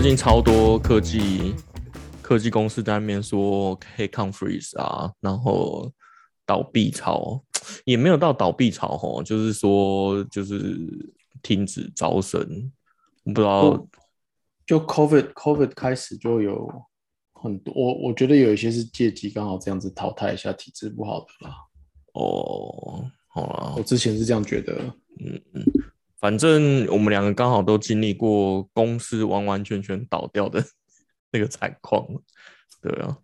最近超多科技科技公司在那边说可以抗 freeze 啊，然后倒闭潮。也没有到倒闭潮吼，就是说就是停止招生，不知道。就 COVID COVID 开始就有很多，我我觉得有一些是借机刚好这样子淘汰一下体质不好的啦。哦，好了，我之前是这样觉得，嗯嗯，反正我们两个刚好都经历过公司完完全全倒掉的 那个惨况，对啊，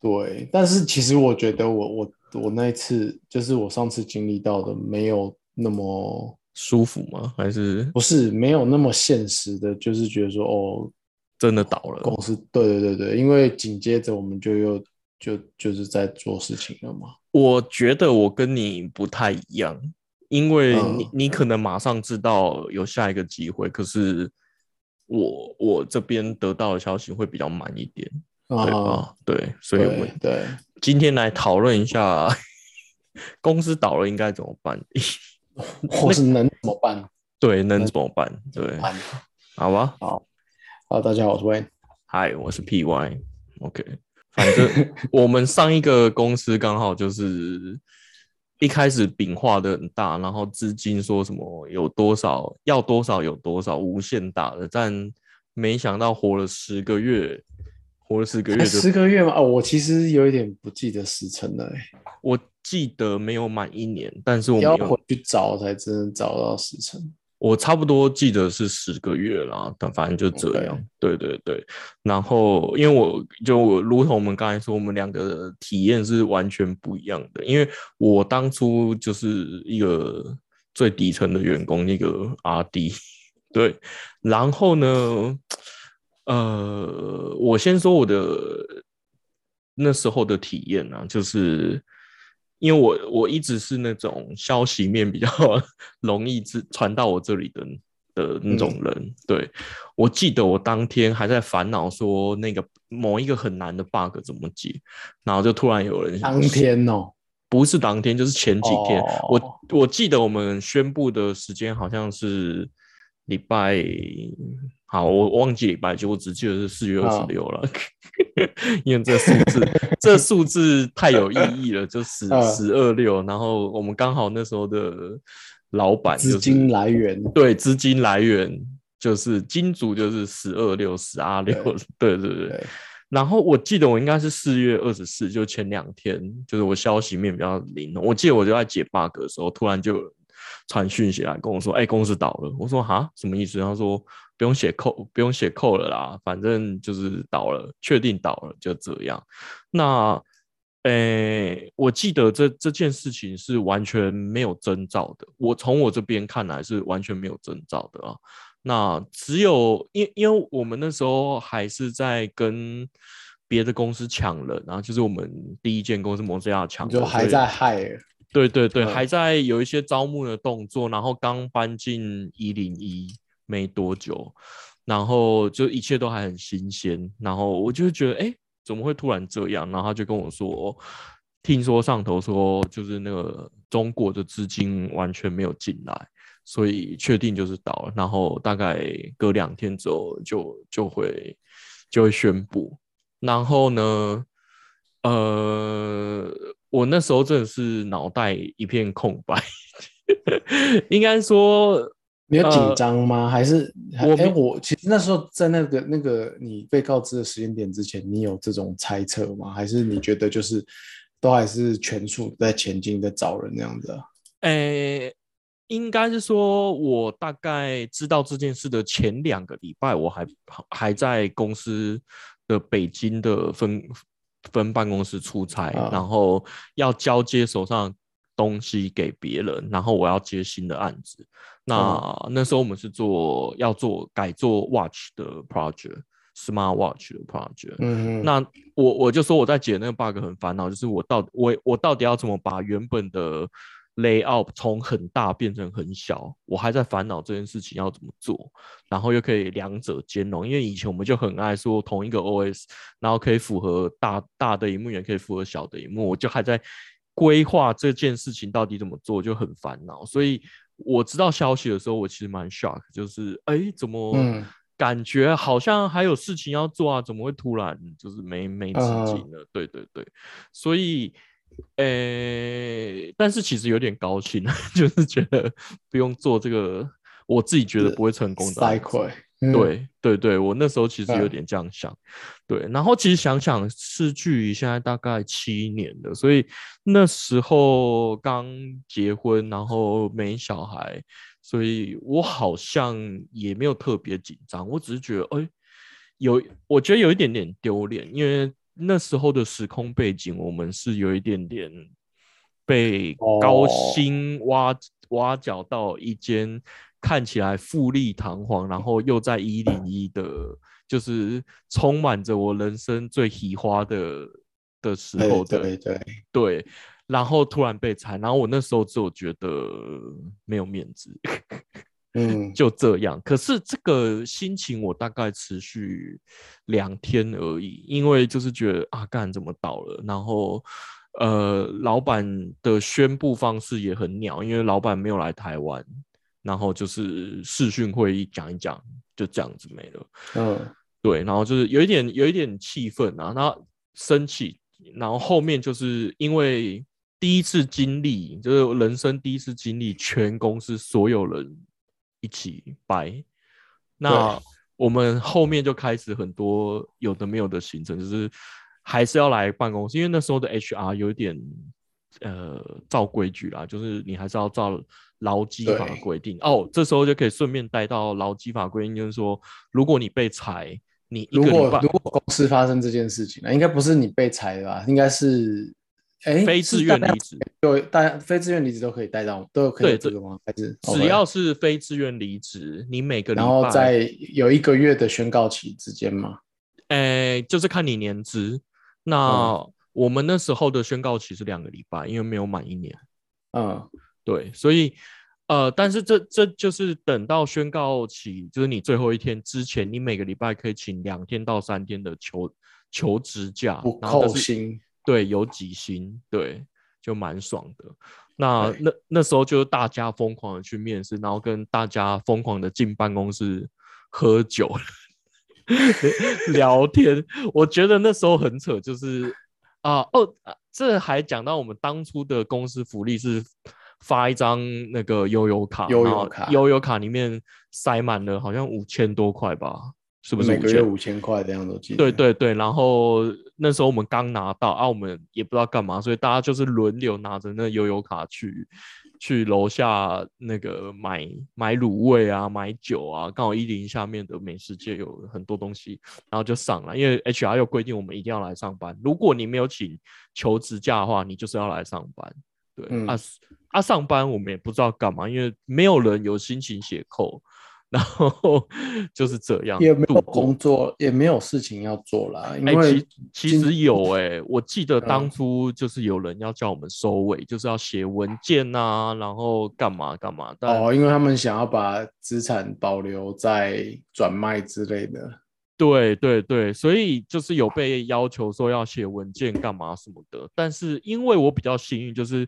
对。但是其实我觉得我我我那一次就是我上次经历到的没有那么舒服吗？还是不是没有那么现实的，就是觉得说哦，真的倒了公司，对对对对，因为紧接着我们就又就就是在做事情了嘛。我觉得我跟你不太一样，因为你、嗯你可能马上知道有下一个机会，可是我我这边得到的消息会比较慢一点，对啊，吧？对，所以我们对对，今天来讨论一下公司倒了应该怎么办，或是能怎么办？对，能怎么办？对，好吧。好，大家好，我是 Wayne。嗨，我是 PY，OK，、反正 我们上一个公司刚好就是一开始饼画的很大，然后资金说什么有多少要多少有多少，无限大的，但没想到活了十个月，活了十个月就十个月嘛，哦，我其实有一点不记得时辰了、欸，我记得没有满一年，但是我们有要回去找才真的找到时辰。我差不多记得是十个月啦，但反正就这样。对对对，然后因为我就我如同我们刚才说，我们两个的体验是完全不一样的。因为我当初就是一个最底层的员工，一个 R D，对。然后呢，呃，我先说我的那时候的体验啊，就是。因为我我一直是那种消息面比较 容易传传到我这里的的那种人，嗯、对。我记得我当天还在烦恼说那个某一个很难的 bug 怎么解，然后就突然有人当天哦，不是当天，就是前几天，哦、我我记得我们宣布的时间好像是礼拜。好，我忘记礼拜几，我只记得是四月二十六了，因为这数字，这 数字太有意义了，就十十二六。然后我们刚好那时候的老板、就是、资金来源，对，资金来源就是金主就是十二六十二六，对对对。对然后我记得我应该是四月二十四，就前两天，就是我消息面比较灵。我记得我就在解 bug 的时候，突然就传讯息来跟我说：“哎、欸，公司倒了。”我说：“哈，什么意思？”他说。不用写扣，不用写扣了啦，反正就是倒了，确定倒了，就这样。那，诶，我记得这这件事情是完全没有征兆的。我从我这边看来是完全没有征兆的啊。那只有因因为我们那时候还是在跟别的公司抢人，然后就是我们第一间公司摩斯亚抢，就还在害。对对对，嗯、还在有一些招募的动作，然后刚搬进一零一。没多久，然后就一切都还很新鲜，然后我就觉得，哎，怎么会突然这样？然后他就跟我说，听说上头说，就是那个中国的资金完全没有进来，所以确定就是倒了。然后大概隔两天之后就就会就会宣布。然后呢，呃，我那时候真的是脑袋一片空白，应该说。你有紧张吗？呃、还是我哎，我其实那时候在那个那个你被告知的时间点之前，你有这种猜测吗？还是你觉得就是都还是全速在前进，在找人那样子啊？哎，应该是说，我大概知道这件事的前两个礼拜，我还还在公司的北京的分分办公室出差，啊、然后要交接手上。东西给别人，然后我要接新的案子。那、嗯、那时候我们是做要做改做 watch 的 project，smart watch 的 project。嗯，那我我就说我在解那个 bug 很烦恼，就是我到我我到底要怎么把原本的 layout 从很大变成很小？我还在烦恼这件事情要怎么做，然后又可以两者兼容。因为以前我们就很爱说同一个 OS，然后可以符合大大的荧幕，也可以符合小的荧幕，我就还在。规划这件事情到底怎么做就很烦恼，所以我知道消息的时候，我其实蛮 shock，就是哎，怎么感觉好像还有事情要做啊，怎么会突然就是没没资金了？对对对，所以，呃，但是其实有点高兴，就是觉得不用做这个，我自己觉得不会成功的。对对对，我那时候其实有点这样想，对，然后其实想想，是距离现在大概七年了，所以那时候刚结婚，然后没小孩，所以我好像也没有特别紧张，我只是觉得，哎，有，我觉得有一点点丢脸，因为那时候的时空背景，我们是有一点点被高薪挖挖角到一间。看起来富丽堂皇，然后又在一零一的，就是充满着我人生最喜花的的时候的，对对对，然后突然被裁，然后我那时候就觉得没有面子，嗯，就这样。可是这个心情我大概持续两天而已，因为就是觉得啊，干怎么倒了？然后呃，老板的宣布方式也很鸟，因为老板没有来台湾。然后就是视讯会议讲一讲，就这样子没了。嗯，对，然后就是有一点有一点气愤啊，然后生气，然后后面就是因为第一次经历，就是人生第一次经历，全公司所有人一起拜。那我们后面就开始很多有的没有的行程，就是还是要来办公室，因为那时候的 HR 有点呃照规矩啦，就是你还是要照。劳基法规定哦，这时候就可以顺便带到劳基法规定，就是说，如果你被裁，你如果如果公司发生这件事情那应该不是你被裁的吧？应该是哎，非自愿离职，对，大家非自愿离职都可以带到，都可以这个吗？还是只要是非自愿离职，你每个然后在有一个月的宣告期之间吗？哎，就是看你年资。那我们那时候的宣告期是两个礼拜，因为没有满一年。嗯。对，所以，呃，但是这这就是等到宣告起，就是你最后一天之前，你每个礼拜可以请两天到三天的求求职假，不扣薪，对，有几薪，对，就蛮爽的。那那那时候就是大家疯狂的去面试，然后跟大家疯狂的进办公室喝酒 聊天。我觉得那时候很扯，就是啊哦，这还讲到我们当初的公司福利是。发一张那个悠游卡，悠游卡，悠游卡里面塞满了，好像五千多块吧，是不是？每个月五千块这样子记。对对对，然后那时候我们刚拿到啊，我们也不知道干嘛，所以大家就是轮流拿着那悠游卡去去楼下那个买买卤味啊，买酒啊，刚好一零下面的美食街有很多东西，然后就上了，因为 HR 又规定我们一定要来上班，如果你没有请求职假的话，你就是要来上班。对啊啊，上班我们也不知道干嘛，因为没有人有心情写扣，然后就是这样，也没有工作，也没有事情要做啦。因为其实有哎，我记得当初就是有人要叫我们收尾，就是要写文件啊，然后干嘛干嘛。哦，因为他们想要把资产保留在转卖之类的。对对对，所以就是有被要求说要写文件干嘛什么的，但是因为我比较幸运，就是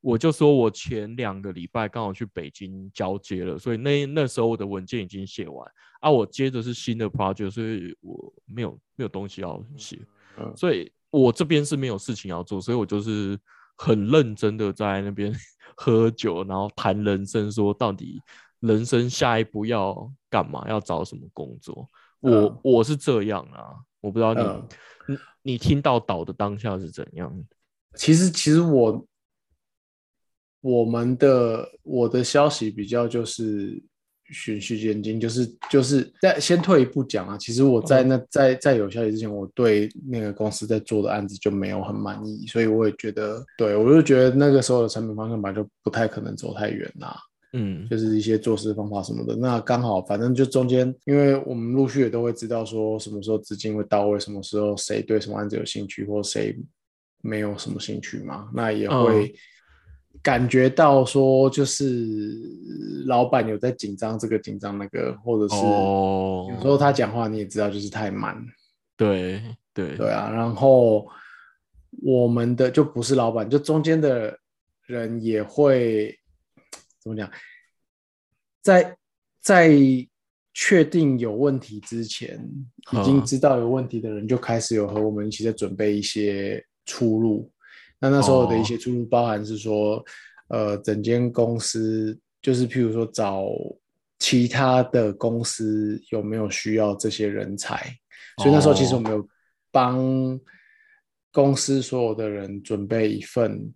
我就说我前两个礼拜刚好去北京交接了，所以那那时候我的文件已经写完啊，我接着是新的 project，所以我没有没有东西要写，所以我这边是没有事情要做，所以我就是很认真的在那边 喝酒，然后谈人生，说到底人生下一步要干嘛，要找什么工作。我我是这样啊，我不知道你你你听到倒的当下是怎样？其实其实我我们的我的消息比较就是循序渐进，就是就是在先退一步讲啊。其实我在那在在有消息之前，我对那个公司在做的案子就没有很满意，所以我也觉得，对我就觉得那个时候的产品方向本来就不太可能走太远呐。嗯，就是一些做事方法什么的，那刚好，反正就中间，因为我们陆续也都会知道说什么时候资金会到位，什么时候谁对什么案子有兴趣，或谁没有什么兴趣嘛，那也会感觉到说，就是老板有在紧张这个紧张那个，或者是有时候他讲话你也知道就是太慢，对对。对啊，然后我们的就不是老板，就中间的人也会。怎么讲？在在确定有问题之前，已经知道有问题的人就开始有和我们一起在准备一些出路。那那时候的一些出路包含是说，呃，整间公司就是譬如说找其他的公司有没有需要这些人才，所以那时候其实我们有帮公司所有的人准备一份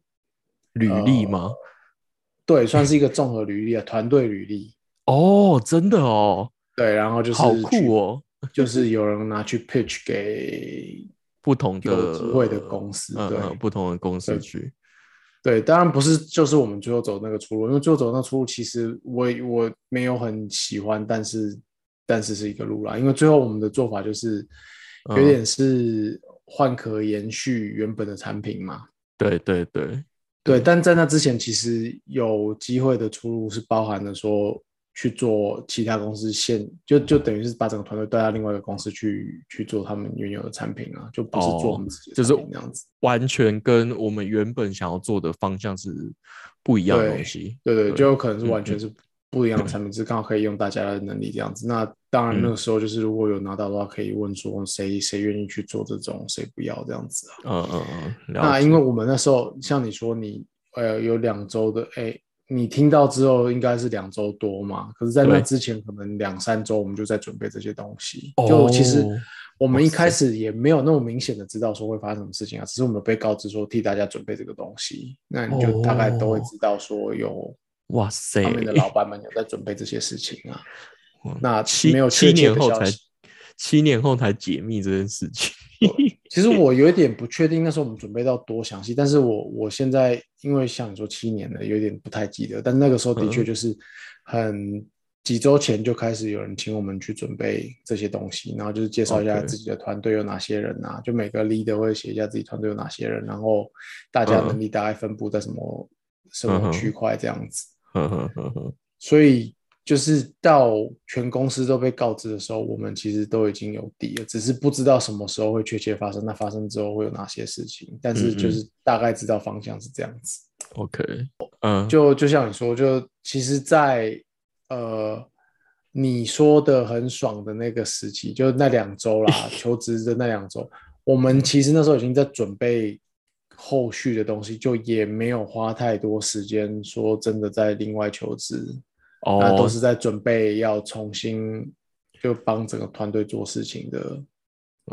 履历吗？对，算是一个综合履历啊，团队履历。哦，真的哦。对，然后就是好酷哦，就是有人拿去 pitch 给不同的机会的公司，对，不同的公司去。对，当然不是，就是我们最后走那个出路，因为最后走那出路，其实我我没有很喜欢，但是但是是一个路啦。因为最后我们的做法就是有点是换壳延续原本的产品嘛。对对对对，但在那之前，其实有机会的出路是包含了说。去做其他公司现就就等于是把整个团队带到另外一个公司去去做他们原有的产品啊，就不是做我们自己就是那样子，完全跟我们原本想要做的方向是不一样的东西。对对，就有可能是完全是不一样的 产品，是刚好可以用大家的能力这样子。那当然那个时候就是如果有拿到的话，可以问说谁谁愿意去做这种，谁不要这样子啊。嗯嗯嗯。那因为我们那时候像你说你呃有两周的哎。你听到之后应该是两周多嘛？可是，在那之前可能两三周，我们就在准备这些东西。就其实我们一开始也没有那么明显的知道说会发生什么事情啊，只是我们被告知说替大家准备这个东西，那你就大概都会知道说有哇塞，他们的老板们有在准备这些事情啊。那七没有七年后才七年后才解密这件事情。其实我有一点不确定，那时候我们准备到多详细。但是我我现在因为像你说七年了，有点不太记得。但那个时候的确就是很几周前就开始有人请我们去准备这些东西，然后就是介绍一下自己的团队有哪些人啊，就每个 leader 会写一下自己团队有哪些人，然后大家能力大概分布在什么什么区块这样子。所以。就是到全公司都被告知的时候，我们其实都已经有底了，只是不知道什么时候会确切发生。那发生之后会有哪些事情？但是就是大概知道方向是这样子。OK，嗯，就就像你说，就其实，在呃你说的很爽的那个时期，就那两周啦，求职的那两周，我们其实那时候已经在准备后续的东西，就也没有花太多时间说真的在另外求职。那都是在准备要重新就帮整个团队做事情的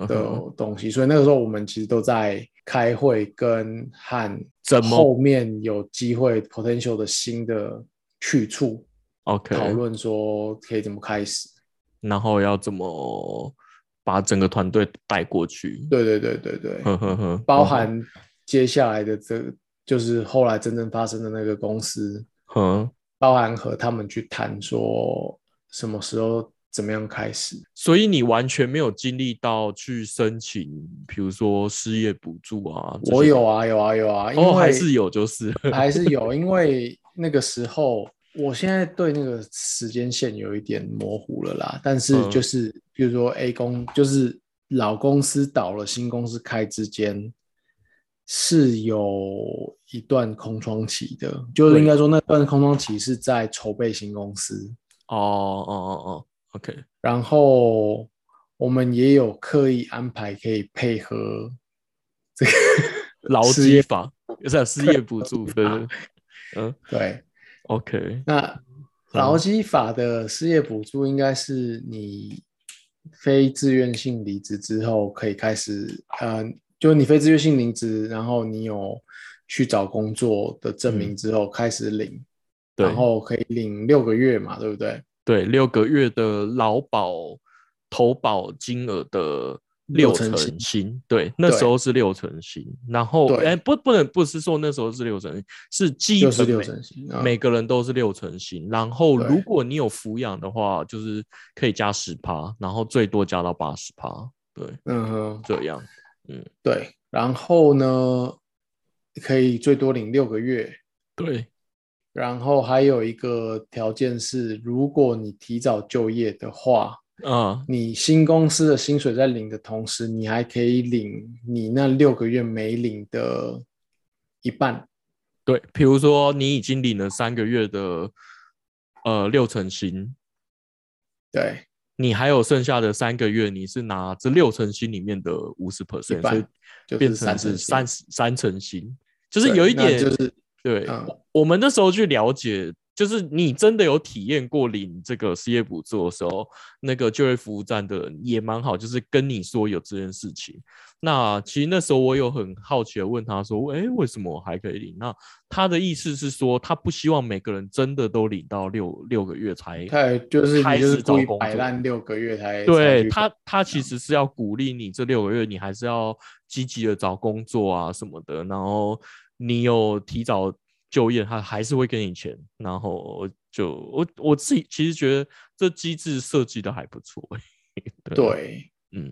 的东西，所以那个时候我们其实都在开会跟和后面有机会 potential 的新的去处，OK。讨论说可以怎么开始，然后要怎么把整个团队带过去。对对对对对，包含接下来的这就是后来真正发生的那个公司。包含和他们去谈说什么时候怎么样开始，所以你完全没有经历到去申请，比如说失业补助啊。我有啊，有啊，有啊，因为还是有，就是 还是有，因为那个时候，我现在对那个时间线有一点模糊了啦。但是就是，比如说 A 公，就是老公司倒了，新公司开之间。是有一段空窗期的，就是应该说那段空窗期是在筹备新公司。哦哦哦哦，OK。然后我们也有刻意安排可以配合这个 劳基法，是失业补助，对对？嗯，对，OK。那劳基法的失业补助应该是你非自愿性离职之后可以开始，嗯。就你非自愿性离职，然后你有去找工作的证明之后开始领，然后可以领六个月嘛，对不对？对，六个月的劳保投保金额的六成薪，对，那时候是六成薪。然后，哎，不，不能不是说那时候是六成薪，是基本六成薪，每个人都是六成薪。然后，如果你有抚养的话，就是可以加十趴，然后最多加到八十趴。对，嗯哼，这样。嗯，对，然后呢，可以最多领六个月。对，然后还有一个条件是，如果你提早就业的话，啊，你新公司的薪水在领的同时，你还可以领你那六个月没领的一半。对，比如说你已经领了三个月的呃六成薪，对，你还有剩下的三个月，你是拿这六成薪里面的五十 percent，所以变成是三三成薪，就是有一点就是对。我们那时候去了解。就是你真的有体验过领这个失业补助的时候，那个就业服务站的人也蛮好，就是跟你说有这件事情。那其实那时候我有很好奇的问他说：“哎，为什么我还可以领？”那他的意思是说，他不希望每个人真的都领到六六个月才，他就是开始找工作，六个月才。对他，他其实是要鼓励你这六个月，你还是要积极的找工作啊什么的。然后你有提早。就业他还是会给你钱，然后就我我自己其实觉得这机制设计的还不错。对，嗯，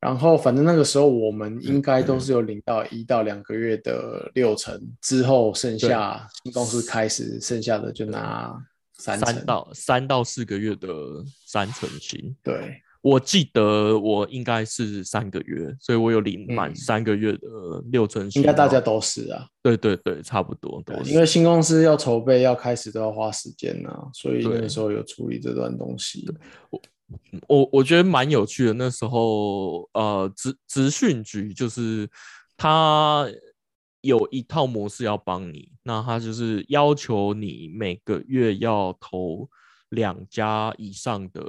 然后反正那个时候我们应该都是有领到一到两个月的六成，之后剩下新公司开始剩下的就拿三三到三到四个月的三成薪。对。我记得我应该是三个月，所以我有领满三个月的六成薪。应该大家都是啊。对对对，差不多都是。因为新公司要筹备要开始都要花时间呐，所以那个时候有处理这段东西。我我我觉得蛮有趣的。那时候呃，职职训局就是他有一套模式要帮你，那他就是要求你每个月要投两家以上的。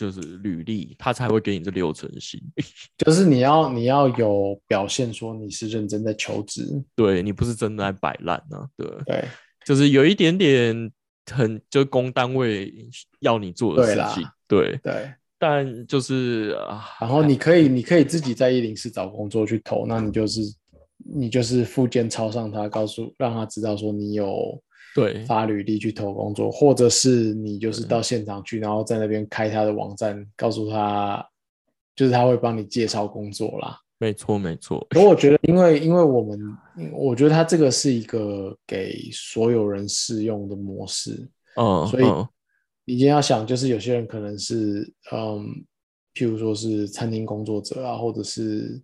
就是履历，他才会给你这六成薪。就是你要你要有表现，说你是认真在求职，对你不是真的在摆烂呢。对对，就是有一点点很，就公单位要你做的事情。对对，但就是啊，然后你可以你可以自己在一零四找工作去投，那你就是你就是附件抄上他，告诉让他知道说你有。对，发履历去投工作，或者是你就是到现场去，然后在那边开他的网站，告诉他，就是他会帮你介绍工作啦。没错，没错。可我觉得，因为因为我们，我觉得他这个是一个给所有人适用的模式。嗯，所以你今天要想，就是有些人可能是，嗯，譬如说是餐厅工作者啊，或者是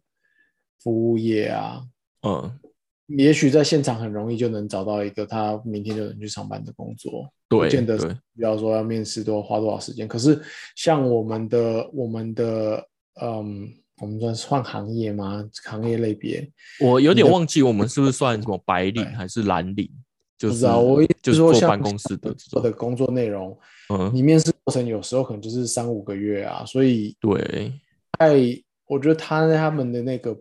服务业啊，嗯。也许在现场很容易就能找到一个他明天就能去上班的工作，对，不见得比方说要面试都要花多少时间。可是像我们的我们的嗯，我们算换行业吗？行业类别，我有点忘记我们是不是算什么白领还是蓝领？就是啊我就是说办公室的做的工作内容，嗯，你面试过程有时候可能就是三五个月啊，所以对，太我觉得他他们的那个。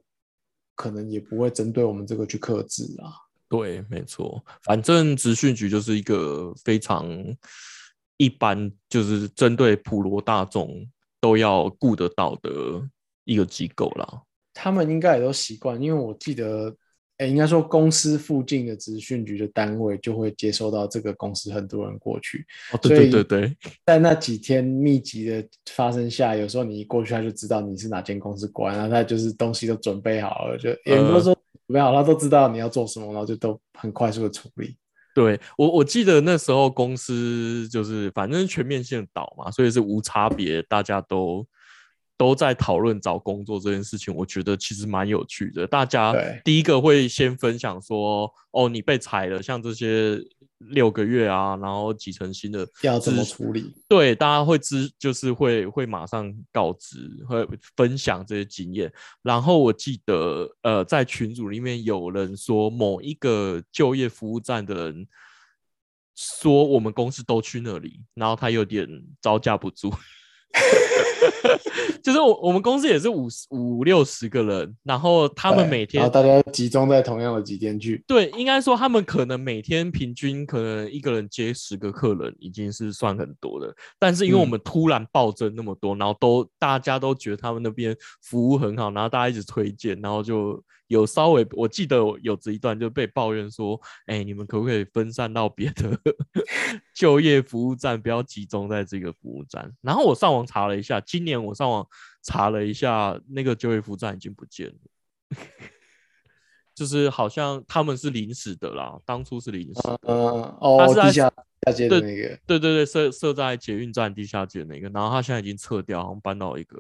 可能也不会针对我们这个去克制啊。对，没错，反正职训局就是一个非常一般，就是针对普罗大众都要顾得到的一个机构啦。他们应该也都习惯，因为我记得。哎，应该说公司附近的职训局的单位就会接收到这个公司很多人过去，哦，对对对对，在那几天密集的发生下，有时候你一过去，他就知道你是哪间公司过来，然后他就是东西都准备好了，就也不是说准备好，他都知道你要做什么，然后就都很快速的处理。对我我记得那时候公司就是反正全面性倒嘛，所以是无差别，大家都。都在讨论找工作这件事情，我觉得其实蛮有趣的。大家第一个会先分享说：“哦，你被裁了，像这些六个月啊，然后几成新的要怎么处理？”对，大家会知，就是会会马上告知，会分享这些经验。然后我记得，呃，在群组里面有人说，某一个就业服务站的人说，我们公司都去那里，然后他有点招架不住。就是我我们公司也是五五六十个人，然后他们每天，然后大家集中在同样的几天去。对，应该说他们可能每天平均可能一个人接十个客人，已经是算很多的。但是因为我们突然暴增那么多，然后都大家都觉得他们那边服务很好，然后大家一直推荐，然后就。有稍微，我记得有这一段就被抱怨说，哎，你们可不可以分散到别的 就业服务站，不要集中在这个服务站？然后我上网查了一下，今年我上网查了一下，那个就业服务站已经不见了，就是好像他们是临时的啦，当初是临时的，嗯，哦，地下下街的那个，对对对，设设在捷运站地下街那个，然后他现在已经撤掉，好像搬到一个。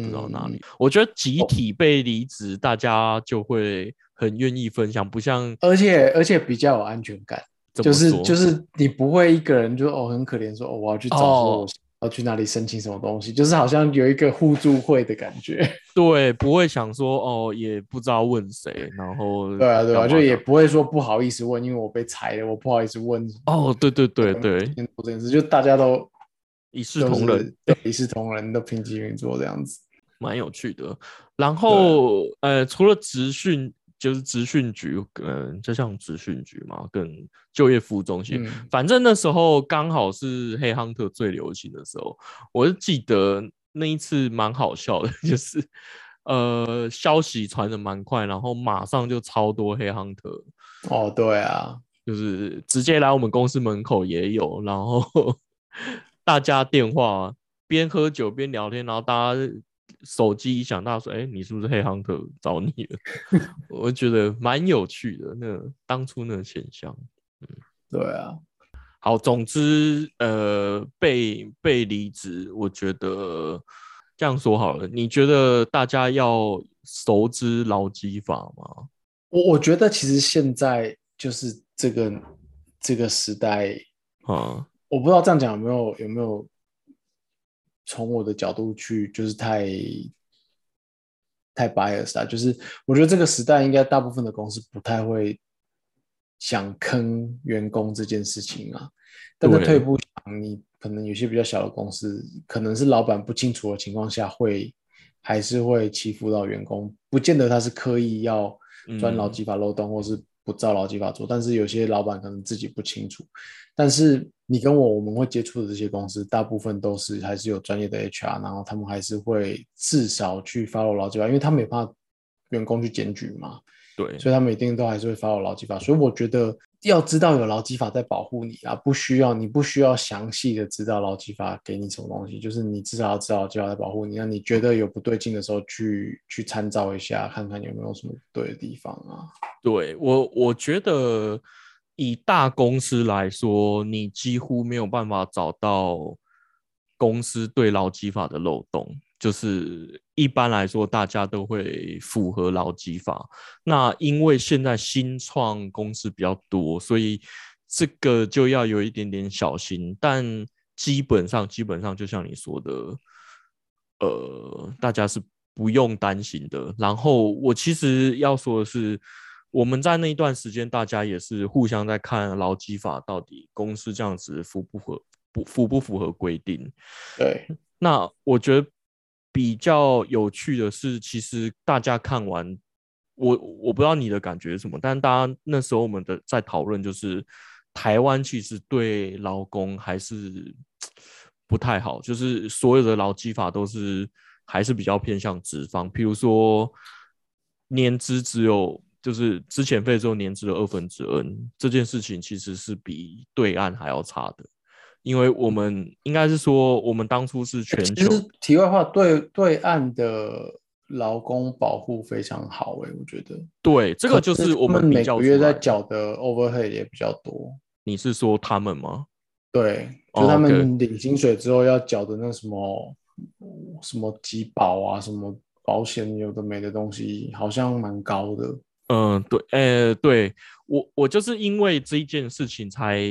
不知道哪里，我觉得集体被离职，大家就会很愿意分享，不像而且而且比较有安全感，就是就是你不会一个人就哦很可怜说哦我要去找说我要去哪里申请什么东西，就是好像有一个互助会的感觉。对，不会想说哦，也不知道问谁，然后对啊，对啊，就也不会说不好意思问，因为我被裁了，我不好意思问哦，对对对对，做这件事，就大家都一视同仁，对一视同仁，的平级运作这样子。蛮有趣的。然后呃，除了职训，就是职训局，嗯、就像职训局嘛，跟就业服务中心，嗯反正那时候刚好是黑 hunter 最流行的时候，我就记得那一次蛮好笑的，就是呃消息传的蛮快，然后马上就超多黑 hunter，哦，对啊，就是直接来我们公司门口也有，然后大家电话边喝酒边聊天，然后大家手机一响，大家说：“哎、你是不是黑 hunter 找你了？” 我觉得蛮有趣的，那個当初那个现象。对啊，好，总之，呃，被被离职，我觉得这样说好了。你觉得大家要熟知劳基法吗？我我觉得其实现在就是这个这个时代，啊，我不知道这样讲有没有有没有从我的角度去，就是太太 bias 啊，就是我觉得这个时代应该大部分的公司不太会想坑员工这件事情啊。但是退一步想，你可能有些比较小的公司，可能是老板不清楚的情况下会，还是会欺负到员工，不见得他是刻意要钻劳嗯基法漏洞，或是不照劳基法做，但是有些老板可能自己不清楚。但是你跟我我们会接触的这些公司，大部分都是还是有专业的 HR，然后他们还是会至少去 follow 劳基法，因为他们也怕员工去检举嘛，对，所以他们一定都还是会 follow 劳基法。所以我觉得要知道有劳基法在保护你啊，不需要你不需要详细的知道劳基法给你什么东西，就是你至少要知道劳基法在保护你。那你觉得有不对劲的时候，去去参照一下，看看有没有什么不对的地方啊。对我，我觉得以大公司来说，你几乎没有办法找到公司对劳基法的漏洞。就是一般来说，大家都会符合劳基法。那因为现在新创公司比较多，所以这个就要有一点点小心。但基本上，基本上就像你说的，呃，大家是不用担心的。然后我其实要说的是，我们在那一段时间，大家也是互相在看劳基法到底公司这样子符不合不符不符合规定。对，那我觉得比较有趣的是，其实大家看完，我我不知道你的感觉是什么，但大家那时候我们的在讨论就是，台湾其实对劳工还是不太好，就是所有的劳基法都是还是比较偏向资方，譬如说年资只有。就是之前费只有年资的二分之 n 这件事情，其实是比对岸还要差的。因为我们应该是说，我们当初是全球其实题外话，对对岸的劳工保护非常好诶、我觉得对这个就是我们每个月在缴的 overhead 也比较多。你是说他们吗？对，哦就他们领薪水之后要缴的那什么什么疾保啊，什么保险有的没的东西，好像蛮高的。嗯，对，呃，对我我就是因为这一件事情才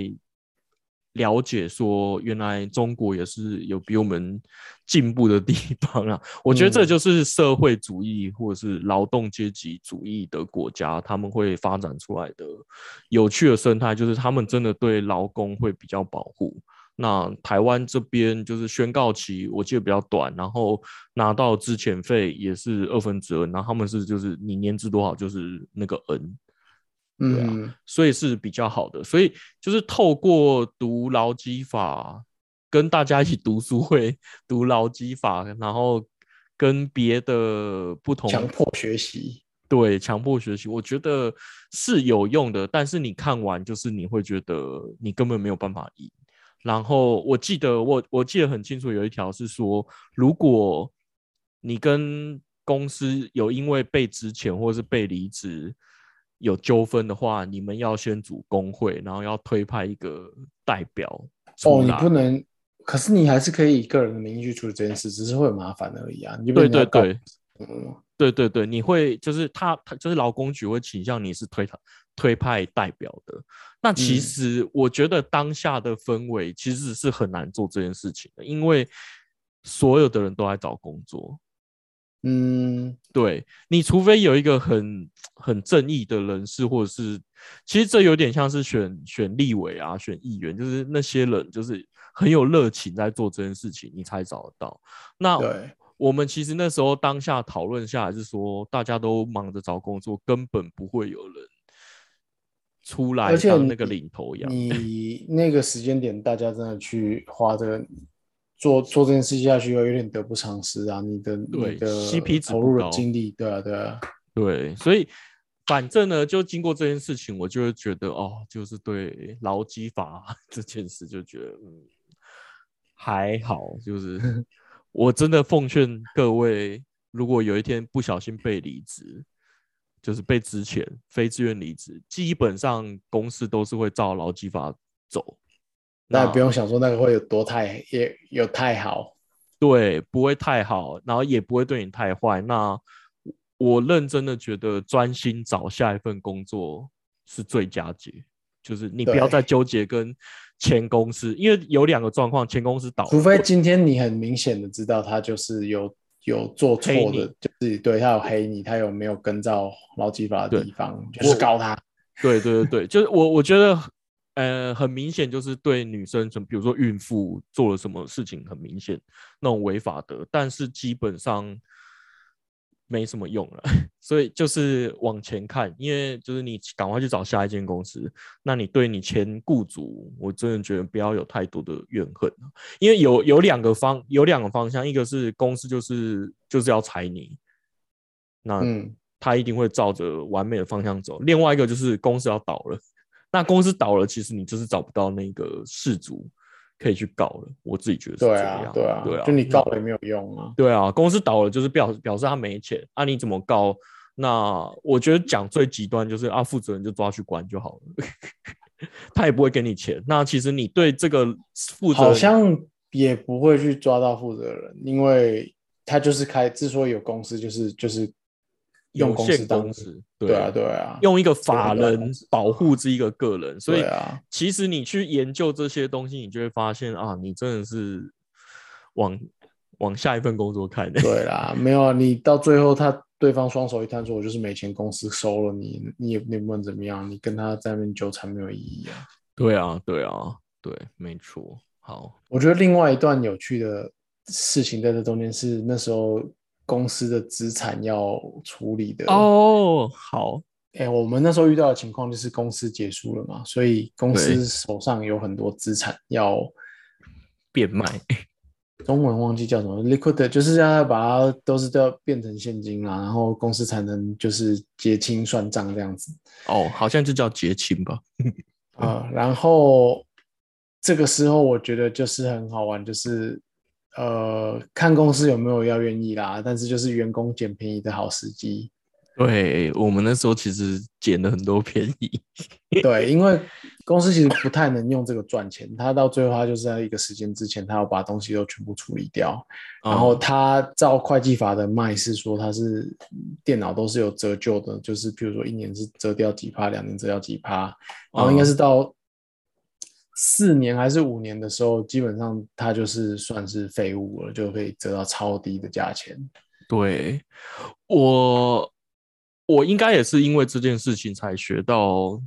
了解说，原来中国也是有比我们进步的地方啊。我觉得这嗯就是社会主义或者是劳动阶级主义的国家，他们会发展出来的有趣的生态，就是他们真的对劳工会比较保护。那台湾这边就是宣告期，我记得比较短，然后拿到资遣费也是二分之二，然后他们是就是你年资多少就是那个 N，对啊嗯，所以是比较好的。所以就是透过读劳基法，跟大家一起读书会读劳基法，然后跟别的不同强迫学习。对，强迫学习，我觉得是有用的，但是你看完就是你会觉得你根本没有办法赢。然后我记得我我记得很清楚，有一条是说，如果你跟公司有因为被之前或是被离职有纠纷的话，你们要先组工会，然后要推派一个代表哦，你不能，可是你还是可以以个人的名义去处理这件事，只是会很麻烦而已啊。你就对对对嗯，对对对，你会就是他他就是劳工局会倾向你是推他推派代表的。那其实我觉得当下的氛围其实是很难做这件事情的，因为所有的人都在找工作。嗯，对你，除非有一个很很正义的人士，或者是其实这有点像是选选立委啊，选议员，就是那些人就是很有热情在做这件事情，你才找得到。那我们其实那时候当下讨论下来是说，大家都忙着找工作，根本不会有人出来当那个领头羊。你那个时间点，大家真的去花这个。做做这件事下去又有点得不偿失啊！你的你的 CP 值投入的精力，对啊对啊，对，所以反正呢，就经过这件事情，我就会觉得哦，就是对劳基法 这件事就觉得嗯还好，就是 我真的奉劝各位，如果有一天不小心被离职，就是被之前非自愿离职，基本上公司都是会照劳基法走。那不用想说那个会有多太也有太好，对，不会太好，然后也不会对你太坏。那我认真的觉得专心找下一份工作是最佳解，就是你不要再纠结跟前公司，因为有两个状况，前公司倒，除非今天你很明显的知道他就是有有做错的，就是对他有黑你，他有没有跟照劳基法的地方，就是告他。对对对对，就是我我觉得。呃，很明显就是对女生，比如说孕妇做了什么事情，很明显那种违法的，但是基本上没什么用了。所以就是往前看，因为就是你赶快去找下一间公司。那你对你前雇主，我真的觉得不要有太多的怨恨因为有有两个方，有两个方向，一个是公司就是就是要裁你，那他一定会照着完美的方向走；另外一个就是公司要倒了。那公司倒了，其实你就是找不到那个事主可以去告了。我自己觉得是这样，对啊，对啊，就你告了也没有用啊。对啊，公司倒了就是表表示他没钱，啊你怎么告？那我觉得讲最极端就是啊，负责人就抓去关就好了，他也不会给你钱。那其实你对这个负责好像也不会去抓到负责人，因为他就是开，之所以有公司，就是就是。有限公司，对啊，对啊，用一个法人保护这一个个人，所以其实你去研究这些东西，你就会发现啊，你真的是往往下一份工作看。对啦，没有啊，你到最后他对方双手一摊说，我就是没钱，公司收了你，你也你不管怎么样，你跟他在那边纠缠没有意义啊。对啊，对啊，对，没错。好，我觉得另外一段有趣的事情在这中间是那时候。公司的资产要处理的哦，好，哎，我们那时候遇到的情况就是公司结束了嘛，所以公司手上有很多资产要变卖，中文忘记叫什么，liquid，就是要把它都是都要变成现金啦，然后公司才能就是结清算账这样子。哦，好像就叫结清吧。啊，然后这个时候我觉得就是很好玩，就是。呃，看公司有没有要愿意啦，但是就是员工捡便宜的好时机。对我们那时候其实捡了很多便宜。对，因为公司其实不太能用这个赚钱，他到最后他就是在一个时间之前，他要把东西都全部处理掉。然后他照会计法的卖是说，他是电脑都是有折旧的，就是比如说一年是折掉几趴，两年折掉几趴，然后应该是到。四年还是五年的时候，基本上它就是算是废物了，就可以折到超低的价钱。对我，我应该也是因为这件事情才学到，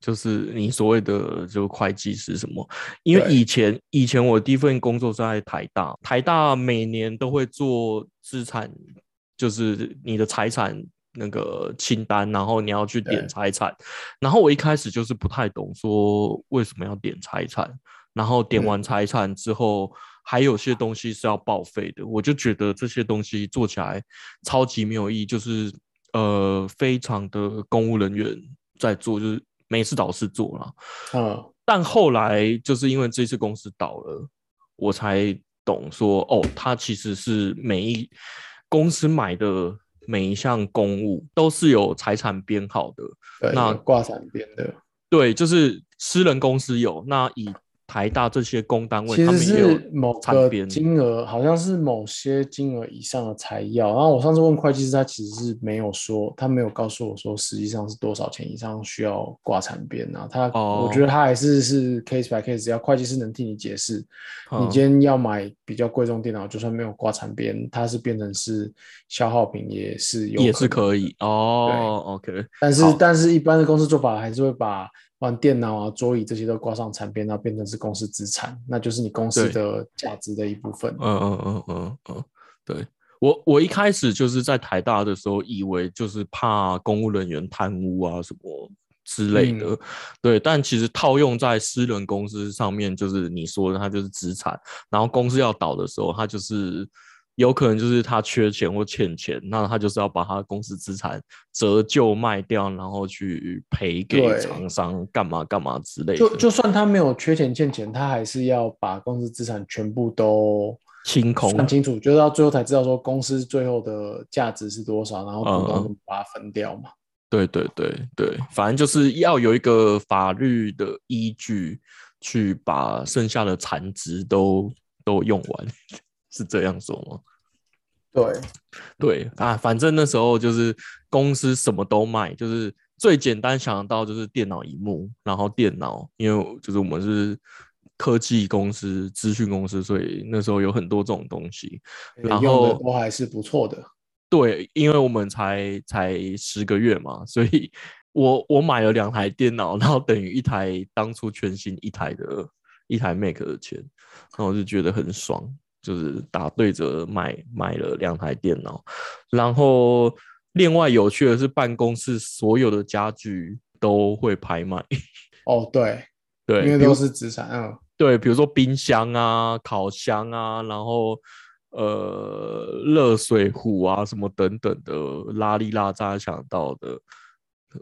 就是你所谓的就会计是什么？因为以前以前我第一份工作在台大，台大每年都会做资产，就是你的财产。那个清单，然后你要去点财产，然后我一开始就是不太懂，说为什么要点财产，然后点完财产之后，还有些东西是要报废的，我就觉得这些东西做起来超级没有意义，就是呃，非常的公务人员在做，就是没事找事做了。嗯，但后来就是因为这次公司倒了，我才懂说，哦，他其实是每一公司买的。每一项公务都是有财产编号的，那挂产编的，对，就是私人公司有，那以台大这些公单位，其实是某个金额，好像是某些金额以上的才要。然后我上次问会计师，他其实是没有说，他没有告诉我说实际上是多少钱以上需要挂产编啊。他、哦我觉得他还是是 case by case，只要会计师能替你解释，你嗯今天要买比较贵重电脑，就算没有挂产编，它是变成是消耗品，也是有也是可以哦。OK，但是但是一般的公司做法还是会把玩电脑啊、桌椅这些都挂上产编，然后变成是公司资产，那就是你公司的价值的一部分。嗯嗯嗯嗯嗯，对我我一开始就是在台大的时候，以为就是怕公务人员贪污啊什么之类的，嗯 对，但其实套用在私人公司上面，就是你说的，它就是资产，然后公司要倒的时候，它就是。有可能就是他缺钱或欠钱，那他就是要把他公司资产折旧卖掉，然后去赔给对厂商，干嘛干嘛之类的。就就算他没有缺钱欠钱，他还是要把公司资产全部都清空算清楚，就是到最后才知道说公司最后的价值是多少，然后股东把它分掉嘛。对对对对，反正就是要有一个法律的依据，去把剩下的残值都都用完，是这样说吗？对，对啊，反正那时候就是公司什么都卖，就是最简单想得到就是电脑荧幕，然后电脑，因为就是我们是科技公司、资讯公司，所以那时候有很多这种东西。然后都还是不错的。对，因为我们才才十个月嘛，所以我我买了两台电脑，然后等于一台当初全新一台的一台 Mac 的钱，然后我就觉得很爽，就是打对折买买了两台电脑，然后另外有趣的是办公室所有的家具都会拍卖，哦，对，对，因为都是资产。啊，对，比如说冰箱啊、烤箱啊，然后呃热水壶啊什么等等的，拉里拉扎想到的，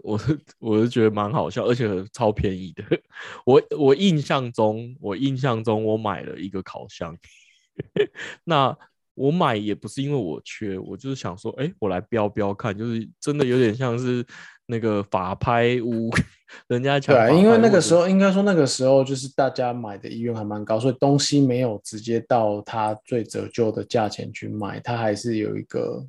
我是我是觉得蛮好笑，而且超便宜的。我我印象中，我印象中我买了一个烤箱，那我买也不是因为我缺，我就是想说，哎，我来标标看，就是真的有点像是那个法拍屋，人家抢对啊，因为那个时候应该说那个时候就是大家买的意愿还蛮高，所以东西没有直接到它最折旧的价钱去卖，它还是有一个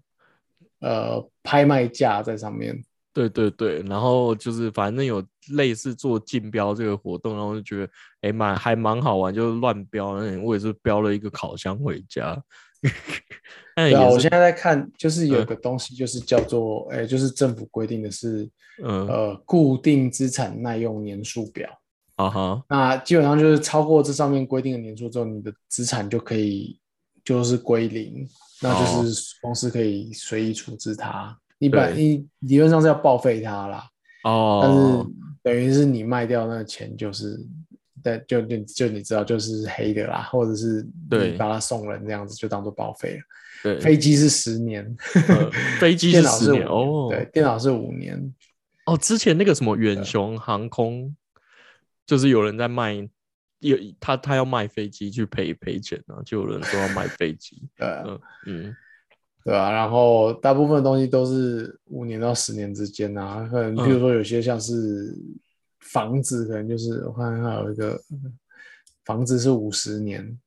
呃拍卖价在上面。对对对，然后就是反正有类似做竞标这个活动，然后就觉得哎蛮还蛮好玩，就乱标。嗯我也是标了一个烤箱回家。但对啊，我现在在看，就是有嗯个东西，就是叫做，哎、就是政府规定的是，嗯呃，固定资产耐用年数表。啊哈那基本上就是超过这上面规定的年数之后，你的资产就可以就是归零，那哦就是公司可以随意处置它。你本对你理论上是要报废它啦，哦但是哦等于是你卖掉那个钱就是，但就就就你知道就是黑的啦，或者是对你把它送人这样子就当做报废了。对，飞机是十年，呃飞机是十年哦对，电脑是五年。哦，之前那个什么远雄航空，就是有人在卖，有他他要卖飞机去赔赔钱啊，就有人说要卖飞机，对啊嗯嗯对啊，然后大部分东西都是五年到十年之间啊，可能嗯譬如说有些像是房子，可能就是我看还有一个房子是五十年，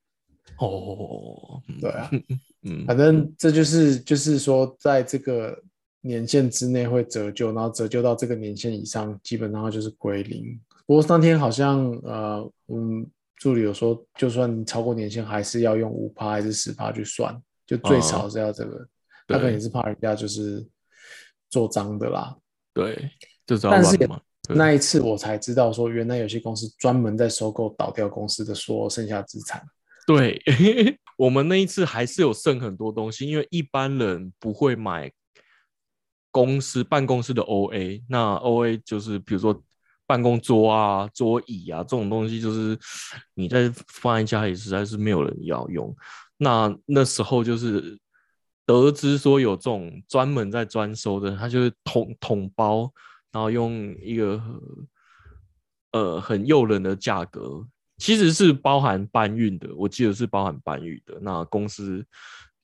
哦，对啊，嗯反正这就是就是说在这个年限之内会折旧，然后折旧到这个年限以上，基本上就是归零。不过当天好像呃，嗯，助理有说，就算超过年限，还是要用五趴还是十趴去算，就最少是要这个。他可能也是怕人家就是做脏的啦。对，就是要但是那一次我才知道说，原来有些公司专门在收购倒掉公司的所有剩下资产。对，我们那一次还是有剩很多东西，因为一般人不会买公司办公室的 OA，那 OA 就是比如说办公桌啊、桌椅啊这种东西，就是你在放在家里实在是没有人要用。那那时候就是得知说有这种专门在专收的，他就是统统包，然后用一个呃很诱人的价格，其实是包含搬运的，我记得是包含搬运的。那公司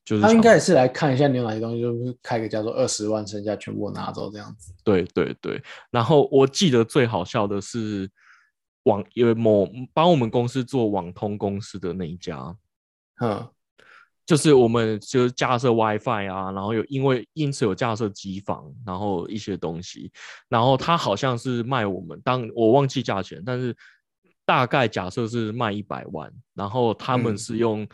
就是他应该也是来看一下你有哪些东西，就是开个价说二十万，剩下全部拿走这样子。对对对，然后我记得最好笑的是，网有某帮我们公司做网通公司的那一家，嗯，就是我们就是架设 WiFi 啊，然后有因为因此有架设机房，然后一些东西，然后他好像是卖我们，当我忘记价钱，但是大概假设是卖一百万，然后他们嗯。是用、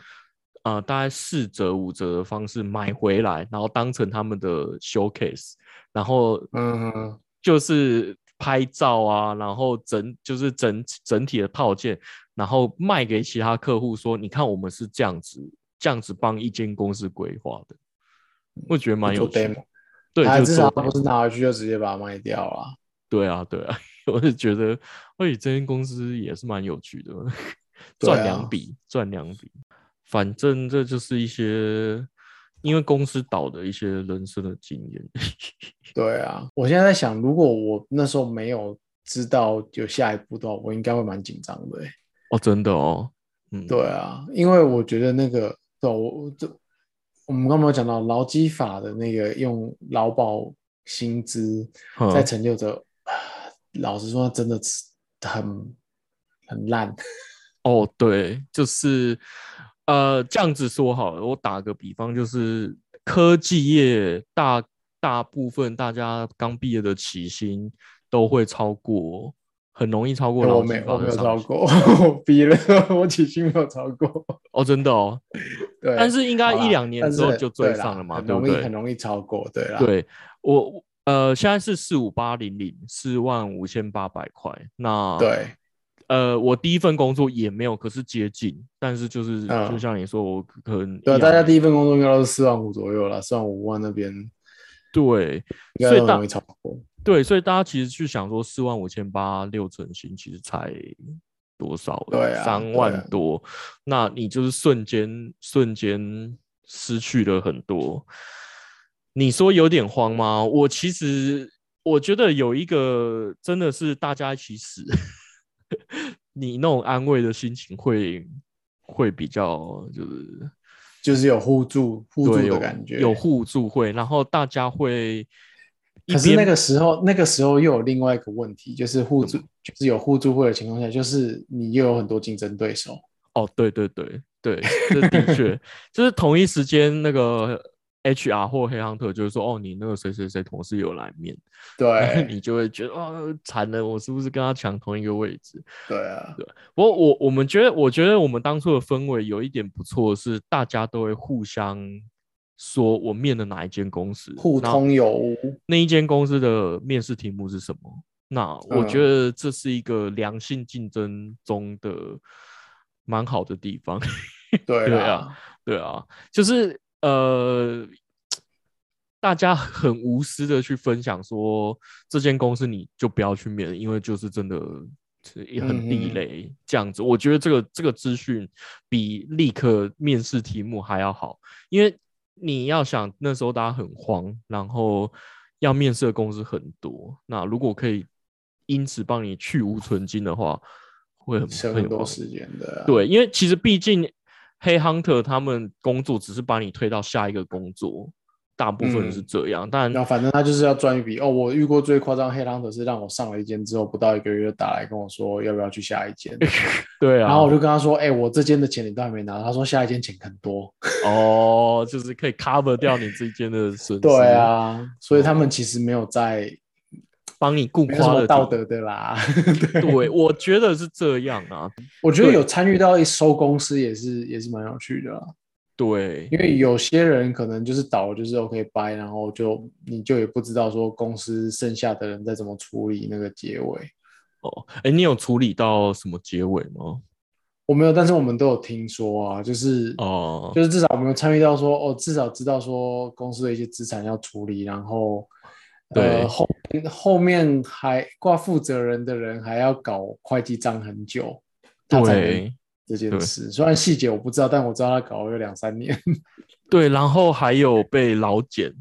呃大概四折五折的方式买回来，然后当成他们的 showcase，然后嗯就是拍照啊，然后整就是整整体的套件，然后卖给其他客户说，你看我们是这样子这样子帮一间公司规划的，我觉得蛮有趣对，哎，就做至少不是拿回去就直接把它卖掉了。对啊，对啊，我是觉得，哎，这间公司也是蛮有趣的，赚两啊笔，赚两笔。反正这就是一些因为公司倒的一些人生的经验。对啊，我现在在想，如果我那时候没有知道有下一步的话，我应该会蛮紧张的欸。哦，真的哦，嗯，对啊，因为我觉得那个，对我我这我们刚刚有讲到劳基法的那个用劳保薪资嗯在成就者，老实说，真的是很很烂。哦，对，就是呃，这样子说好了，我打个比方，就是科技业大大部分大家刚毕业的起薪都会超过，很容易超过我劳基法没我没有超过，我逼了，我起薪没有超过。哦，真的哦，对，但是应该一两年之后就追上了嘛，很容易对不对？很容易超过，对啦。对我呃，现在是四五八零零，四万五千八百块。那对呃，我第一份工作也没有，可是接近，但是就是、就嗯像你说，我可能对大家第一份工作应该都是四万五左右了，四万五万那边对，所以容易超过。对，所以大家其实去想说，四万五千八六成新，其实才多少？对啊三万多，那你就是瞬间瞬间失去了很多。你说有点慌吗？我其实我觉得有一个真的是大家一起死，你那种安慰的心情会会比较就是就是有互助互助有的感觉。有互助会，然后大家会一可是那个时候，那个时候又有另外一个问题，就是互助，就是有互助会的情况下，就是你又有很多竞争对手。哦，对对对对，这的确 就是同一时间那个 HR 或黑 hunter 就是说，哦，你那个谁谁谁同事有来面，对你就会觉得哦，惨了，我是不是跟他抢同一个位置？对啊，对不过我我们觉得，我觉得我们当初的氛围有一点不错，是大家都会互相说我面的哪一间公司，互通有无。那一间公司的面试题目是什么？那我觉嗯得这是一个良性竞争中的蛮好的地方。对对啊，对啊，就是呃，大家很无私的去分享说这间公司你就不要去面，因为就是真的是也很地雷这样子。我觉得这个这个资讯比立刻面试题目还要好，因为你要想那时候大家很慌，然后要面试的公司很多，那如果可以因此帮你去无存金的话，会很省很多时间的、啊。对，因为其实毕竟黑 hunter 他们工作只是把你推到下一个工作，大部分是嗯这样。但那反正他就是要赚一笔哦。我遇过最夸张黑狼的是让我上了一间之后，不到一个月就打来跟我说要不要去下一间，对啊，然后我就跟他说，哎、我这间的钱你都还没拿，他说下一间钱很多。哦，就是可以 cover 掉你这间的损失，对，啊，所以他们其实没有在帮你顾没有什么夸的。道德的啦。对，对，我觉得是这样啊。我觉得有参与到一收公司也是也是蛮有趣的啦。对因为有些人可能就是倒了就是 OK 掰，然后就你就也不知道说公司剩下的人在怎么处理那个结尾。哦，哎，你有处理到什么结尾吗？我没有，但是我们都有听说啊，就是哦，就是至少我们有参与到说哦，至少知道说公司的一些资产要处理，然后对呃后后面还挂负责人的人还要搞会计账很久，他才能对这件事。虽然细节我不知道，但我知道他搞了有两三年。对，然后还有被老检，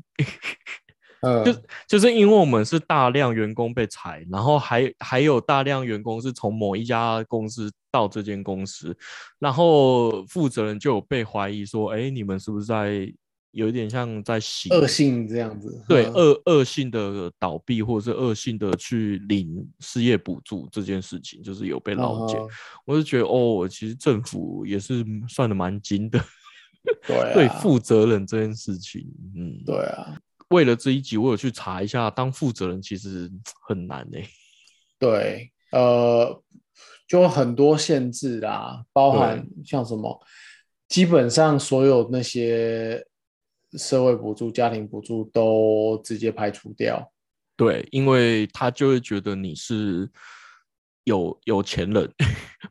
嗯，就就是因为我们是大量员工被裁，然后还还有大量员工是从某一家公司到这间公司，然后负责人就有被怀疑说，哎，你们是不是在有一点像在洗恶性这样子，对嗯。恶恶性的倒闭或者是恶性的去领失业补助这件事情，就是有被捞检。嗯我就觉得哦，其实政府也是算的蛮精的，对啊对负责人这件事情，嗯，对啊，为了这一集，我有去查一下，当负责人其实很难欸。诶、对，呃，就很多限制啦，包含像什么，基本上所有那些社会补助、家庭补助都直接排除掉。对，因为他就会觉得你是有有钱人，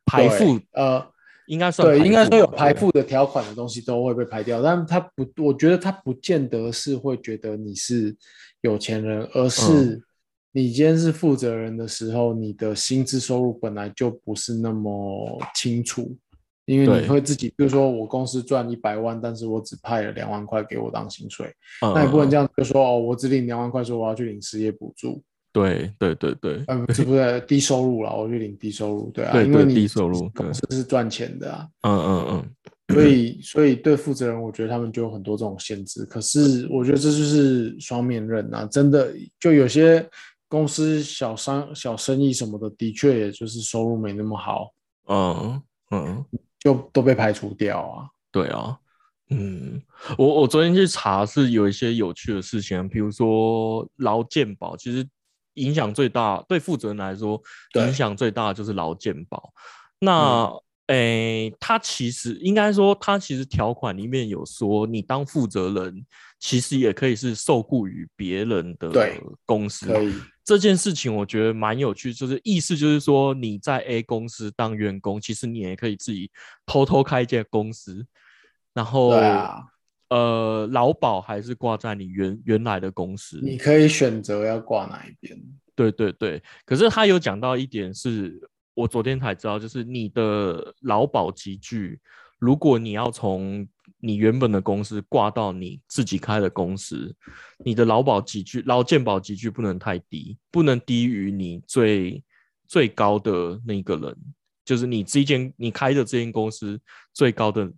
排对富呃，应该算对，应该说有排富的条款的东西都会被排掉，但他不，我觉得他不见得是会觉得你是有钱人，而嗯是你今天是负责人的时候，你的薪资收入本来就不是那么清楚，因为你会自己，比如说我公司赚一百万，但是我只派了两万块给我当薪水，嗯那也不能这样。样就说哦，我只领两万块，说我要去领失业补助，对对对对呃，不是不是低收入了，我去领低收入，对啊，对对因为你低收入对公司是赚钱的啊。嗯嗯嗯，所以，所以对负责人，我觉得他们就有很多这种限制。可是，我觉得这就是双面刃啊！真的，就有些公司小商小生意什么的，的确也就是收入没那么好，嗯嗯，就都被排除掉啊。对啊，嗯，我我昨天去查是有一些有趣的事情，比如说劳健保，其实影响最大，对负责人来说，影响最大的就是劳健保。那诶，他其实应该说，他其实条款里面有说，你当负责人其实也可以是受雇于别人的公司，可以，这件事情我觉得蛮有趣，就是意思就是说你在 A 公司当员工，其实你也可以自己偷偷开一间公司，然后、对啊，呃劳保还是挂在你原原来的公司。你可以选择要挂哪一边。对对对，可是他有讲到一点是，我昨天才知道，就是你的劳保集聚，如果你要从你原本的公司挂到你自己开的公司，你的劳保集聚、劳健保集聚不能太低，不能低于你最最高的那个人，就是你这间你开的这间公司最高的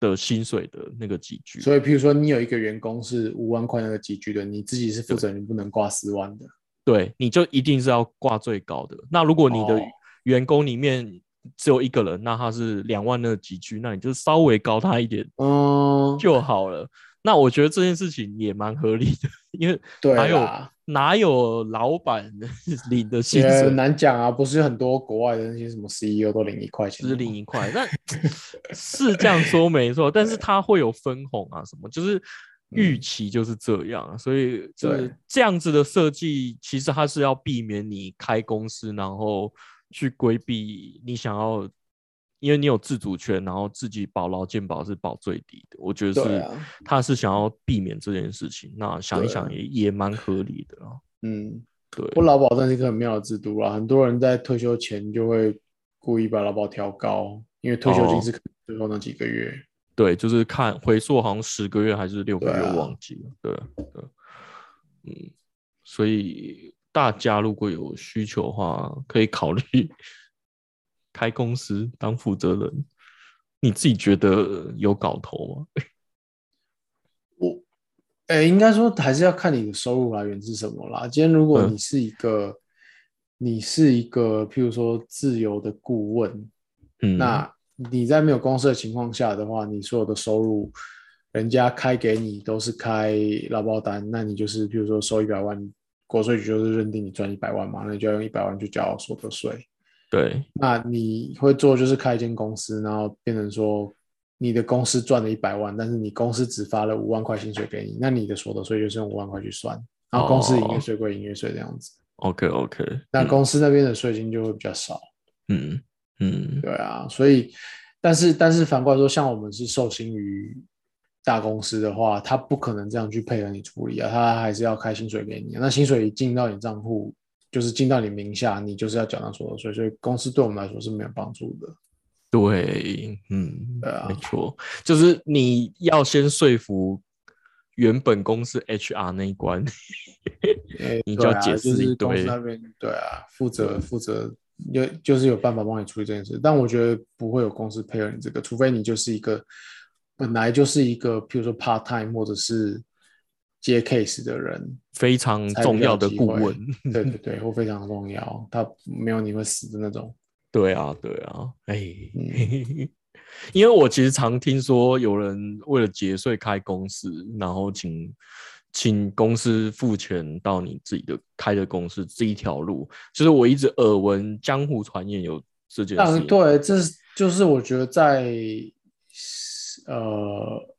的薪水的那个集聚。所以，譬如说，你有一个员工是五万块那个集聚的，你自己是负责人，你不能挂四万的。对，你就一定是要挂最高的。那如果你的哦员工里面只有一个人，那他是两万那个集聚，那你就稍微高他一点嗯，就好了。那我觉得这件事情也蛮合理的，因为对哪有啦，哪有老板领的薪也水难讲啊，不是很多国外的那些什么 CEO 都领一块钱只的吗，领一块？那是这样说没错，但是他会有分红啊什么，就是预期就是这样啊，所以就是对。这样子的设计，其实它是要避免你开公司，然后去规避你想要，因为你有自主权，然后自己保劳健保是保最低的，我觉得是啊他是想要避免这件事情。那想一想也也蛮合理的啊，嗯，对，不劳保真是一个很妙的制度啦，很多人在退休前就会故意把劳保调高，因为退休金哦是最后那几个月。对，就是看回溯好像十个月还是六个月，忘记了。对对，嗯，所以大家如果有需求的话，可以考虑开公司当负责人。你自己觉得有搞头吗？我，哎、应该说还是要看你的收入来源是什么啦。今天如果嗯你是一个，你是一个，譬如说自由的顾问，嗯，那你在没有公司的情况下的话，你所有的收入，人家开给你都是开劳保单，那你就是譬如说收一百万，国税局就是认定你赚一百万嘛，那你就要用一百万去交所得税。对那你会做就是开一间公司，然后变成说你的公司赚了一百万，但是你公司只发了五万块薪水给你，那你的所得税就是用五万块去算，然后公司营业税归营业税这样子，，OK OK，那公司那边的税金就会比较少。嗯嗯对啊，所以，但是但是反过来说，像我们是受薪于大公司的话，他不可能这样去配合你处理啊，他还是要开薪水给你。那薪水一进到你账户，就是进到你名下，你就是要缴纳所得税，所以公司对我们来说是没有帮助的。对，嗯，对啊没错，就是你要先说服原本公司 HR 那一关，诶你就要解释一就是公司堆那边对啊，负责负责有就是有办法帮你处理这件事，但我觉得不会有公司配合你这个，除非你就是一个本来就是一个，譬如说 part time 或者是接 case 的人，非常重要的顾问。对对对，或非常重要，他没有你会死的那种。对啊，对啊，哎，因为我其实常听说有人为了节税开公司，然后请请公司付钱到你自己的开的公司这一条路，就是我一直耳闻江湖传言有这件事。对，这是就是我觉得在呃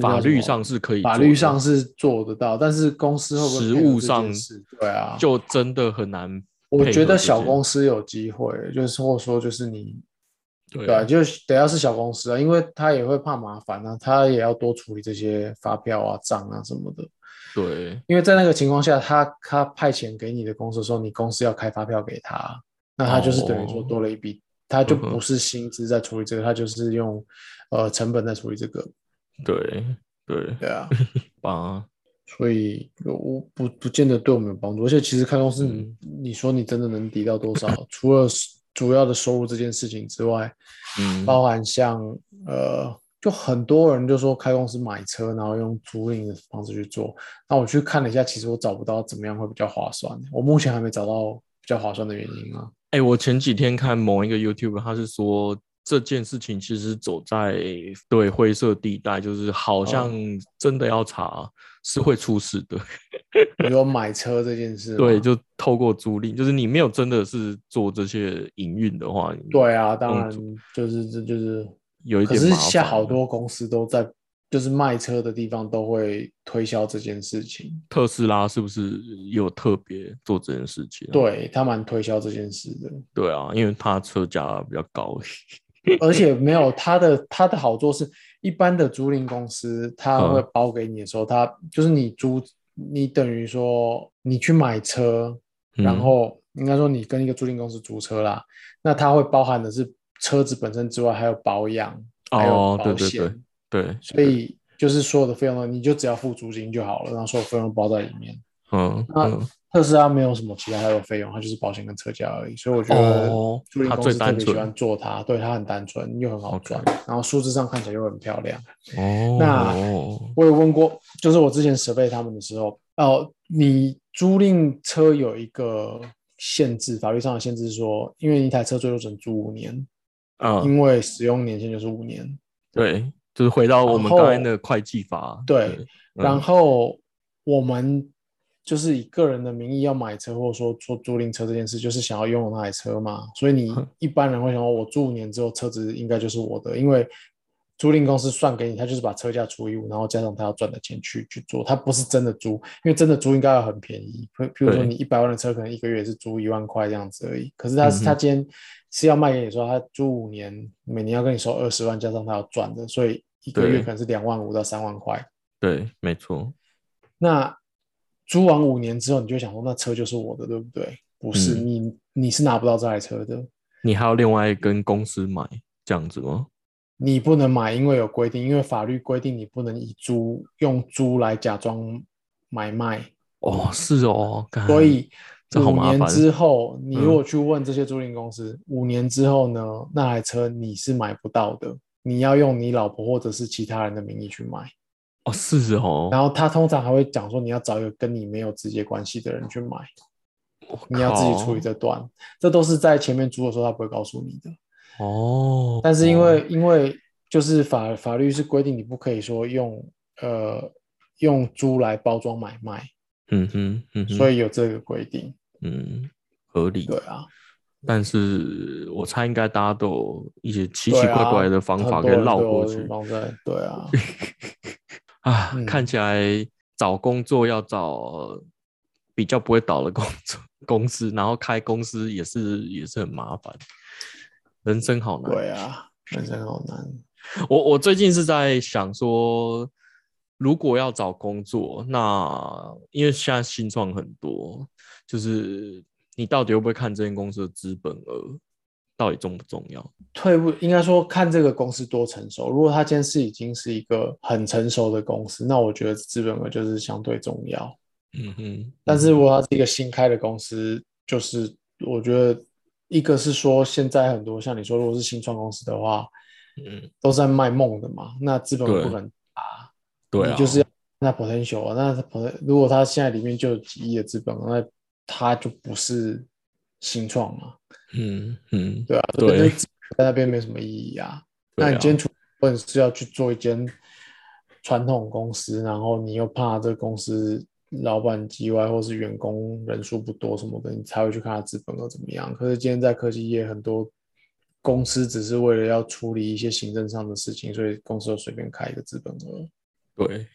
法律上是可以，法律上是做得到，但是公司会不会实务上对啊，就真的很难。我觉得小公司有机会，就是或者说就是你，对啊，就得要是小公司啊，因为他也会怕麻烦啊，他也要多处理这些发票啊、账啊什么的。对，因为在那个情况下，他他派遣给你的公司的时候，你公司要开发票给他，那他就是等于说多了一笔，他就不是薪资在处理这个，他就是用呃成本在处理这个。对对对啊，啊。所以我不不见得对我们有帮助，而且其实开公司，你说你真的能抵到多少？除了主要的收入这件事情之外，嗯，包含像呃，就很多人就说开公司买车，然后用租赁的方式去做。那我去看了一下，其实我找不到怎么样会比较划算。我目前还没找到比较划算的原因啊。哎，我前几天看某一个 YouTube，他是说。这件事情其实走在对灰色地带，就是好像真的要查是会出事的。比如买车这件事，对，就透过租赁，就是你没有真的是做这些营运的话，对啊，当然就是这就是有一点。可是现在好多公司都在，就是卖车的地方都会推销这件事情。特斯拉是不是有特别做这件事情？对他蛮推销这件事的。对啊，因为他车价比较高。而且没有它的它的好处是，一般的租赁公司他会包给你的时候，他就是你租你等于说你去买车，然后应该说你跟一个租赁公司租车啦，那它会包含的是车子本身之外，还有保养，还有保险，对，所以就是所有的费用呢，你就只要付租金就好了，然后所有费用包在里面。嗯，那特斯拉没有什么其他的费用，它就是保险跟车价而已，所以我觉得租赁公司特别喜欢做它，对它很单纯又很好赚，然后数字上看起来又很漂亮。哦，那我有问过，就是我之前设备他们的时候，哦，你租赁车有一个限制，法律上的限制是说，因为一台车最多只能租五年，啊，因为使用年限就是五年。对，就是回到我们刚才的会计法。对，然后我们。就是以个人的名义要买车，或者说做租赁车这件事，就是想要拥有那台车嘛。所以你一般人会想，我租五年之后车子应该就是我的，因为租赁公司算给你，他就是把车价除以五，然后加上他要赚的钱去去做，他不是真的租，因为真的租应该要很便宜。譬如说你一百万的车，可能一个月是租一万块这样子而已。可是他是他今天是要卖给你说，他租五年，每年要跟你收二十万，加上他要赚的，所以一个月可能是两万五到三万块。对，没错。那租完五年之后，你就想说那车就是我的，对不对？不是你，你是拿不到这台车的。你还要另外跟公司买这样子吗？你不能买，因为有规定，因为法律规定你不能以租用租来假装买卖。哦，是哦。所以五年之后，你如果去问这些租赁公司，五年之后呢，那台车你是买不到的，你要用你老婆或者是其他人的名义去买。哦，是哦。然后他通常还会讲说，你要找一个跟你没有直接关系的人去买，你要自己处理这段。这都是在前面租的时候他不会告诉你的。哦。但是因为因为就是法法律是规定你不可以说用呃用租来包装买卖。嗯哼嗯。所以有这个规定。嗯，合理。对啊。但是我猜应该大家都有一些奇奇怪怪的方法可以绕过去。对啊。啊，看起来找工作要找比较不会倒的工作公司，然后开公司也是也是很麻烦，人生好难。对啊，人生好难。我我最近是在想说，如果要找工作，那因为现在新创很多，就是你到底会不会看这间公司的资本额？到底重不重要？退步应该说看这个公司多成熟。如果它今天是已经是一个很成熟的公司，那我觉得资本额就是相对重要。嗯哼。但是如果它是一个新开的公司，就是我觉得一个是说现在很多像你说，如果是新创公司的话，嗯，都是在卖梦的嘛，那资本对不可能啊，对啊，你就是要那 potential 啊，那 potential 如果他现在里面就有几亿的资本，那他就不是新创嘛，嗯嗯，对啊，对在那边没什么意义啊。啊那你今天除问是要去做一间传统公司，然后你又怕这个公司老板叽歪，或是员工人数不多什么的，你才会去看他资本额怎么样。可是今天在科技业，很多公司只是为了要处理一些行政上的事情，所以公司就随便开一个资本额。对，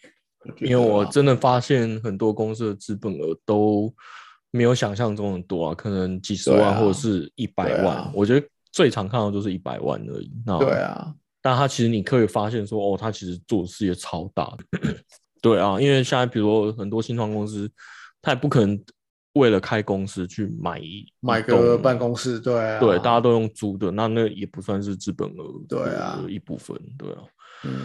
因为我真的发现很多公司的资本额都没有想象中的多啊，可能几十万或者是一百万，我觉得最常看到就是一百万而已。那对啊，但他其实你可以发现说，哦，他其实做的事业超大的。对啊，因为现在比如说很多新创公司，他也不可能为了开公司去买一买个办公室，对啊，对，大家都用租的，那那也不算是资本额对啊一部分，对啊，嗯，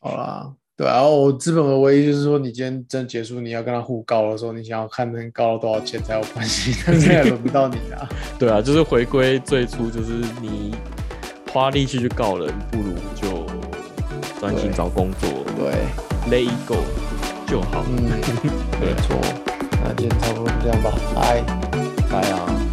好啦，对啊，然后我资本的唯一就是说，你今天真结束，你要跟他互告的时候，你想要看能告到多少钱才有关系，但是也轮不到你啊。对啊，就是回归最初，就是你花力气去告人，不如就专心找工作对，，let it go 就好。嗯，没错。那今天差不多就这样吧，拜。拜啊。